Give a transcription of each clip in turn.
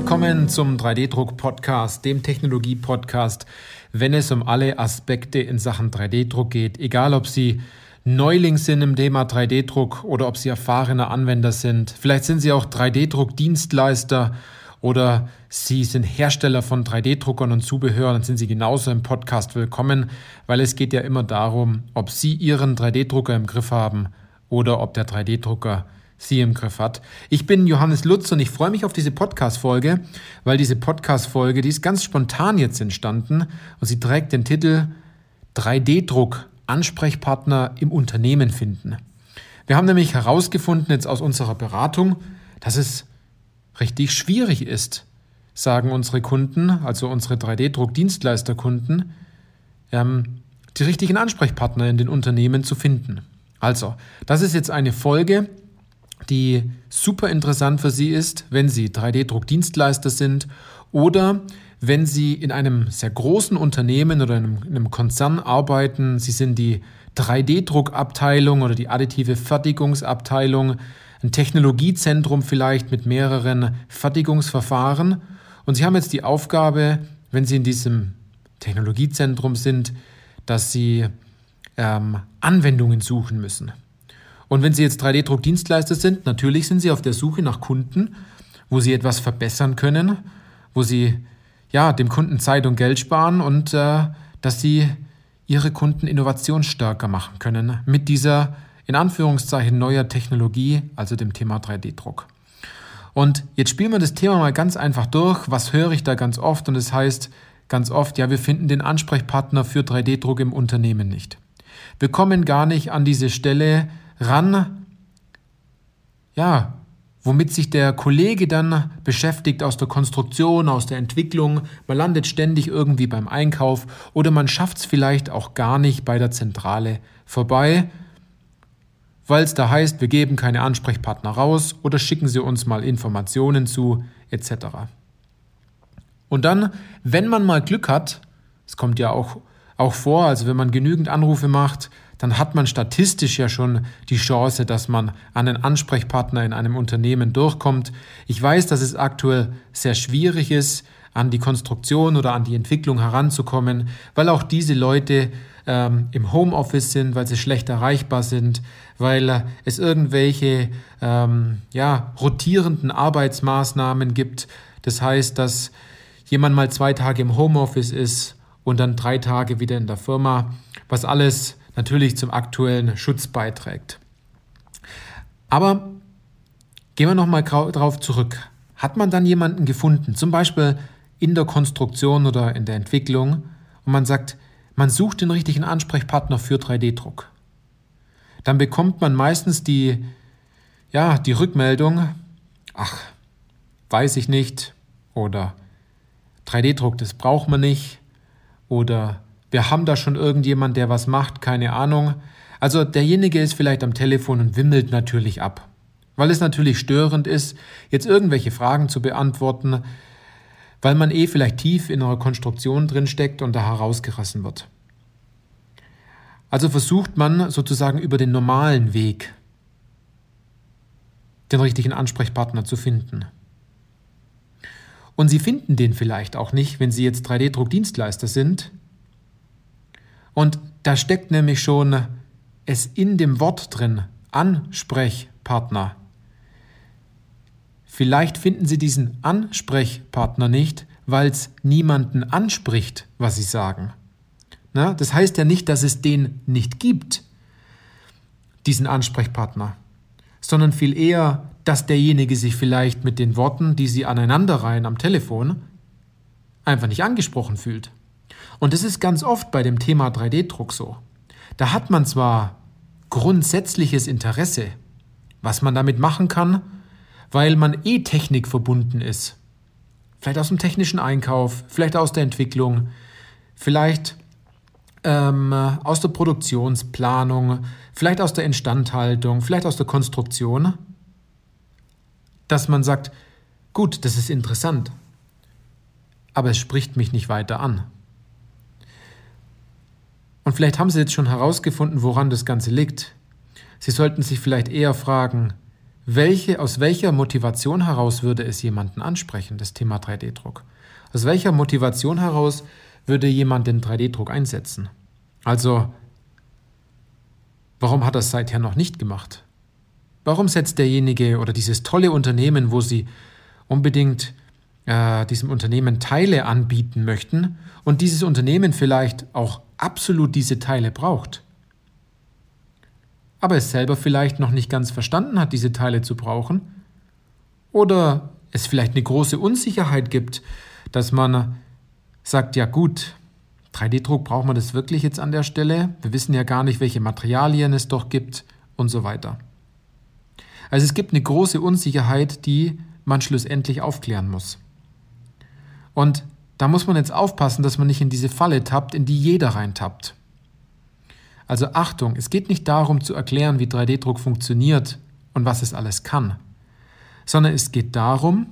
Willkommen zum 3D-Druck-Podcast, dem Technologie-Podcast, wenn es um alle Aspekte in Sachen 3D-Druck geht, egal ob Sie Neuling sind im Thema 3D-Druck oder ob Sie erfahrene Anwender sind. Vielleicht sind Sie auch 3D-Druck-Dienstleister oder Sie sind Hersteller von 3D-Druckern und Zubehör, dann sind Sie genauso im Podcast willkommen, weil es geht ja immer darum, ob Sie Ihren 3D-Drucker im Griff haben oder ob der 3D-Drucker Sie im Griff hat. Ich bin Johannes Lutz und ich freue mich auf diese Podcast-Folge, weil diese Podcast-Folge, die ist ganz spontan jetzt entstanden und sie trägt den Titel 3D-Druck Ansprechpartner im Unternehmen finden. Wir haben nämlich herausgefunden jetzt aus unserer Beratung, dass es richtig schwierig ist, sagen unsere Kunden, also unsere 3D-Druck-Dienstleisterkunden, ähm, die richtigen Ansprechpartner in den Unternehmen zu finden. Also, das ist jetzt eine Folge, die super interessant für Sie ist, wenn Sie 3D-Druck-Dienstleister sind oder wenn Sie in einem sehr großen Unternehmen oder in einem, in einem Konzern arbeiten. Sie sind die 3D-Druckabteilung oder die additive Fertigungsabteilung, ein Technologiezentrum vielleicht mit mehreren Fertigungsverfahren. Und Sie haben jetzt die Aufgabe, wenn Sie in diesem Technologiezentrum sind, dass Sie ähm, Anwendungen suchen müssen. Und wenn Sie jetzt 3D-Druckdienstleister sind, natürlich sind Sie auf der Suche nach Kunden, wo Sie etwas verbessern können, wo Sie ja, dem Kunden Zeit und Geld sparen und äh, dass Sie Ihre Kunden innovationsstärker machen können mit dieser in Anführungszeichen neuer Technologie, also dem Thema 3D-Druck. Und jetzt spielen wir das Thema mal ganz einfach durch. Was höre ich da ganz oft? Und es das heißt ganz oft, ja, wir finden den Ansprechpartner für 3D-Druck im Unternehmen nicht. Wir kommen gar nicht an diese Stelle, ran, ja, womit sich der Kollege dann beschäftigt aus der Konstruktion, aus der Entwicklung. Man landet ständig irgendwie beim Einkauf oder man schafft es vielleicht auch gar nicht bei der Zentrale vorbei, weil es da heißt, wir geben keine Ansprechpartner raus oder schicken Sie uns mal Informationen zu, etc. Und dann, wenn man mal Glück hat, es kommt ja auch, auch vor, also wenn man genügend Anrufe macht, dann hat man statistisch ja schon die Chance, dass man an einen Ansprechpartner in einem Unternehmen durchkommt. Ich weiß, dass es aktuell sehr schwierig ist, an die Konstruktion oder an die Entwicklung heranzukommen, weil auch diese Leute ähm, im Homeoffice sind, weil sie schlecht erreichbar sind, weil es irgendwelche ähm, ja, rotierenden Arbeitsmaßnahmen gibt. Das heißt, dass jemand mal zwei Tage im Homeoffice ist und dann drei Tage wieder in der Firma, was alles natürlich zum aktuellen Schutz beiträgt. Aber gehen wir nochmal darauf zurück. Hat man dann jemanden gefunden, zum Beispiel in der Konstruktion oder in der Entwicklung, und man sagt, man sucht den richtigen Ansprechpartner für 3D-Druck, dann bekommt man meistens die, ja, die Rückmeldung, ach, weiß ich nicht, oder 3D-Druck, das braucht man nicht, oder wir haben da schon irgendjemand, der was macht, keine Ahnung. Also derjenige ist vielleicht am Telefon und wimmelt natürlich ab. Weil es natürlich störend ist, jetzt irgendwelche Fragen zu beantworten, weil man eh vielleicht tief in einer Konstruktion drin steckt und da herausgerissen wird. Also versucht man sozusagen über den normalen Weg den richtigen Ansprechpartner zu finden. Und Sie finden den vielleicht auch nicht, wenn Sie jetzt 3D-Druckdienstleister sind, und da steckt nämlich schon es in dem Wort drin, Ansprechpartner. Vielleicht finden Sie diesen Ansprechpartner nicht, weil es niemanden anspricht, was Sie sagen. Na, das heißt ja nicht, dass es den nicht gibt, diesen Ansprechpartner, sondern viel eher, dass derjenige sich vielleicht mit den Worten, die Sie aneinanderreihen am Telefon, einfach nicht angesprochen fühlt. Und das ist ganz oft bei dem Thema 3D-Druck so. Da hat man zwar grundsätzliches Interesse, was man damit machen kann, weil man eh Technik verbunden ist. Vielleicht aus dem technischen Einkauf, vielleicht aus der Entwicklung, vielleicht ähm, aus der Produktionsplanung, vielleicht aus der Instandhaltung, vielleicht aus der Konstruktion, dass man sagt, gut, das ist interessant, aber es spricht mich nicht weiter an. Und vielleicht haben Sie jetzt schon herausgefunden, woran das Ganze liegt. Sie sollten sich vielleicht eher fragen, welche, aus welcher Motivation heraus würde es jemanden ansprechen, das Thema 3D-Druck? Aus welcher Motivation heraus würde jemand den 3D-Druck einsetzen? Also, warum hat er es seither noch nicht gemacht? Warum setzt derjenige oder dieses tolle Unternehmen, wo Sie unbedingt äh, diesem Unternehmen Teile anbieten möchten und dieses Unternehmen vielleicht auch absolut diese Teile braucht, aber es selber vielleicht noch nicht ganz verstanden hat, diese Teile zu brauchen, oder es vielleicht eine große Unsicherheit gibt, dass man sagt, ja gut, 3D-Druck braucht man das wirklich jetzt an der Stelle, wir wissen ja gar nicht, welche Materialien es doch gibt und so weiter. Also es gibt eine große Unsicherheit, die man schlussendlich aufklären muss. Und da muss man jetzt aufpassen, dass man nicht in diese Falle tappt, in die jeder reintappt. Also Achtung, es geht nicht darum zu erklären, wie 3D-Druck funktioniert und was es alles kann, sondern es geht darum,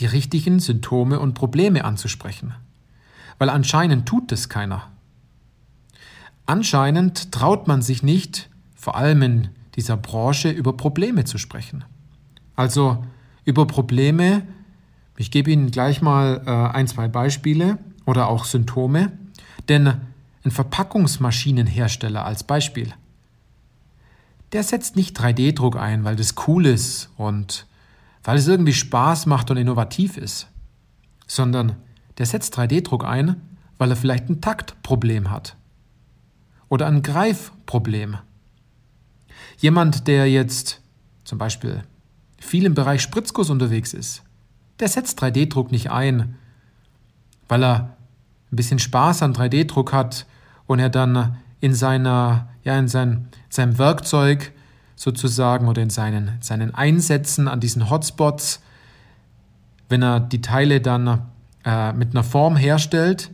die richtigen Symptome und Probleme anzusprechen. Weil anscheinend tut es keiner. Anscheinend traut man sich nicht, vor allem in dieser Branche, über Probleme zu sprechen. Also über Probleme, ich gebe Ihnen gleich mal äh, ein, zwei Beispiele oder auch Symptome, denn ein Verpackungsmaschinenhersteller als Beispiel, der setzt nicht 3D-Druck ein, weil das cool ist und weil es irgendwie Spaß macht und innovativ ist, sondern der setzt 3D-Druck ein, weil er vielleicht ein Taktproblem hat oder ein Greifproblem. Jemand, der jetzt zum Beispiel viel im Bereich Spritzguss unterwegs ist, der setzt 3D-Druck nicht ein, weil er ein bisschen Spaß an 3D-Druck hat und er dann in seiner, ja, in sein, seinem Werkzeug sozusagen oder in seinen, seinen Einsätzen an diesen Hotspots, wenn er die Teile dann äh, mit einer Form herstellt,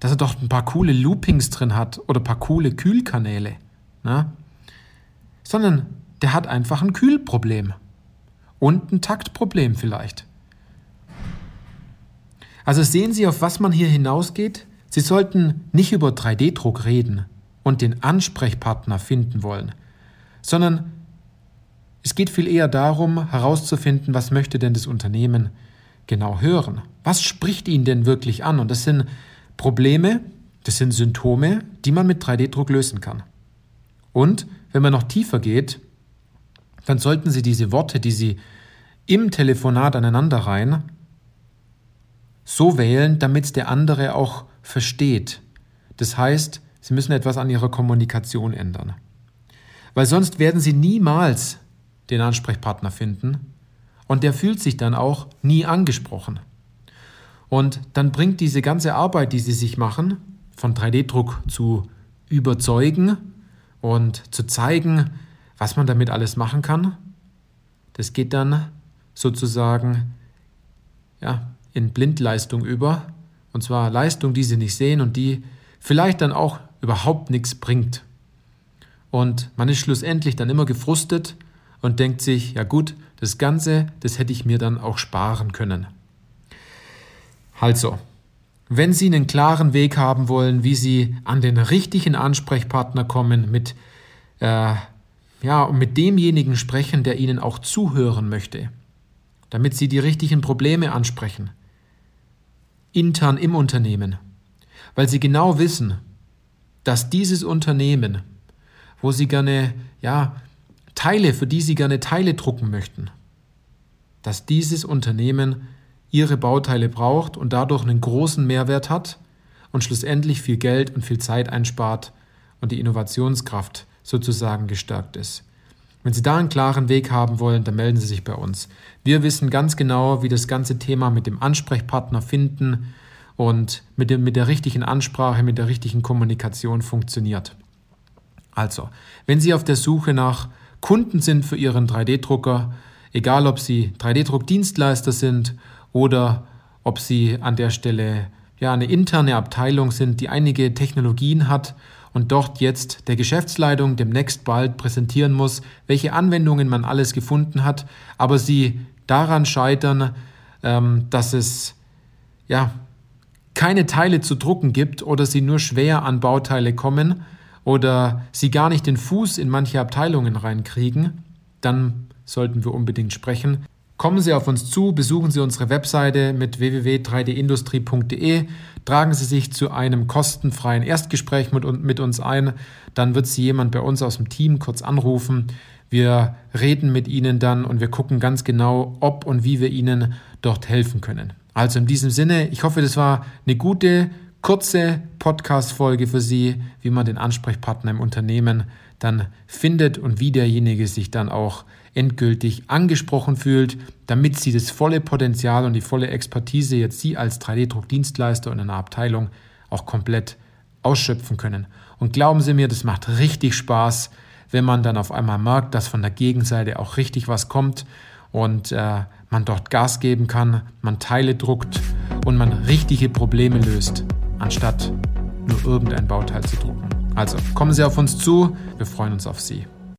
dass er doch ein paar coole Loopings drin hat oder ein paar coole Kühlkanäle. Ne? Sondern der hat einfach ein Kühlproblem und ein Taktproblem vielleicht. Also sehen Sie, auf was man hier hinausgeht? Sie sollten nicht über 3D-Druck reden und den Ansprechpartner finden wollen, sondern es geht viel eher darum, herauszufinden, was möchte denn das Unternehmen genau hören? Was spricht ihn denn wirklich an? Und das sind Probleme, das sind Symptome, die man mit 3D-Druck lösen kann. Und wenn man noch tiefer geht, dann sollten Sie diese Worte, die Sie im Telefonat aneinander reihen, so wählen, damit der andere auch versteht. Das heißt, Sie müssen etwas an Ihrer Kommunikation ändern. Weil sonst werden Sie niemals den Ansprechpartner finden und der fühlt sich dann auch nie angesprochen. Und dann bringt diese ganze Arbeit, die Sie sich machen, von 3D-Druck zu überzeugen und zu zeigen, was man damit alles machen kann, das geht dann sozusagen ja, in Blindleistung über. Und zwar Leistung, die sie nicht sehen und die vielleicht dann auch überhaupt nichts bringt. Und man ist schlussendlich dann immer gefrustet und denkt sich, ja gut, das Ganze, das hätte ich mir dann auch sparen können. Also, wenn Sie einen klaren Weg haben wollen, wie Sie an den richtigen Ansprechpartner kommen, mit, äh, ja, mit demjenigen sprechen, der Ihnen auch zuhören möchte, damit Sie die richtigen Probleme ansprechen, intern im Unternehmen, weil sie genau wissen, dass dieses Unternehmen, wo sie gerne, ja, Teile, für die sie gerne Teile drucken möchten, dass dieses Unternehmen ihre Bauteile braucht und dadurch einen großen Mehrwert hat und schlussendlich viel Geld und viel Zeit einspart und die Innovationskraft sozusagen gestärkt ist. Wenn Sie da einen klaren Weg haben wollen, dann melden Sie sich bei uns. Wir wissen ganz genau, wie das ganze Thema mit dem Ansprechpartner finden und mit, dem, mit der richtigen Ansprache, mit der richtigen Kommunikation funktioniert. Also, wenn Sie auf der Suche nach Kunden sind für Ihren 3D-Drucker, egal ob Sie 3D-Druckdienstleister sind oder ob Sie an der Stelle ja eine interne Abteilung sind, die einige Technologien hat und dort jetzt der Geschäftsleitung demnächst bald präsentieren muss, welche Anwendungen man alles gefunden hat, aber sie daran scheitern, ähm, dass es ja keine Teile zu drucken gibt oder sie nur schwer an Bauteile kommen oder sie gar nicht den Fuß in manche Abteilungen reinkriegen, dann sollten wir unbedingt sprechen. Kommen Sie auf uns zu, besuchen Sie unsere Webseite mit www.3dindustrie.de, tragen Sie sich zu einem kostenfreien Erstgespräch mit, mit uns ein, dann wird Sie jemand bei uns aus dem Team kurz anrufen. Wir reden mit Ihnen dann und wir gucken ganz genau, ob und wie wir Ihnen dort helfen können. Also in diesem Sinne, ich hoffe, das war eine gute, kurze Podcast-Folge für Sie, wie man den Ansprechpartner im Unternehmen dann findet und wie derjenige sich dann auch endgültig angesprochen fühlt, damit Sie das volle Potenzial und die volle Expertise jetzt Sie als 3D-Druckdienstleister in einer Abteilung auch komplett ausschöpfen können. Und glauben Sie mir, das macht richtig Spaß, wenn man dann auf einmal merkt, dass von der Gegenseite auch richtig was kommt und äh, man dort Gas geben kann, man Teile druckt und man richtige Probleme löst, anstatt nur irgendein Bauteil zu drucken. Also kommen Sie auf uns zu, wir freuen uns auf Sie.